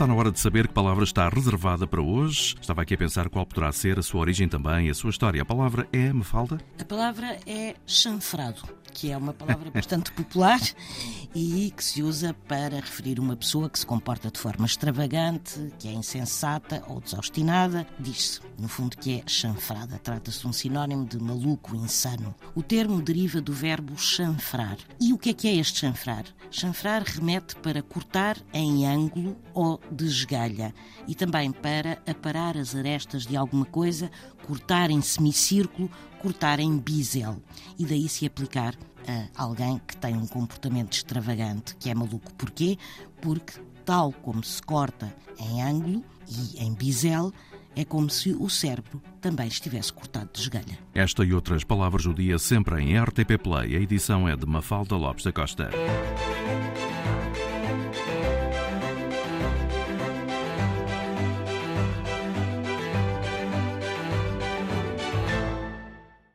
Está na hora de saber que palavra está reservada para hoje. Estava aqui a pensar qual poderá ser a sua origem também, a sua história. A palavra é Mafalda? A palavra é chanfrado, que é uma palavra bastante popular e que se usa para referir uma pessoa que se comporta de forma extravagante, que é insensata ou desobstinada. Diz-se, no fundo, que é chanfrada. Trata-se de um sinónimo de maluco, insano. O termo deriva do verbo chanfrar. E o que é que é este chanfrar? Chanfrar remete para cortar em ângulo ou desgalha e também para aparar as arestas de alguma coisa, cortar em semicírculo, cortar em bisel. E daí se aplicar a alguém que tem um comportamento extravagante, que é maluco. Porquê? Porque, tal como se corta em ângulo e em bisel, é como se o cérebro também estivesse cortado de esgalha. Esta e outras palavras do dia sempre em RTP Play. A edição é de Mafalda Lopes da Costa.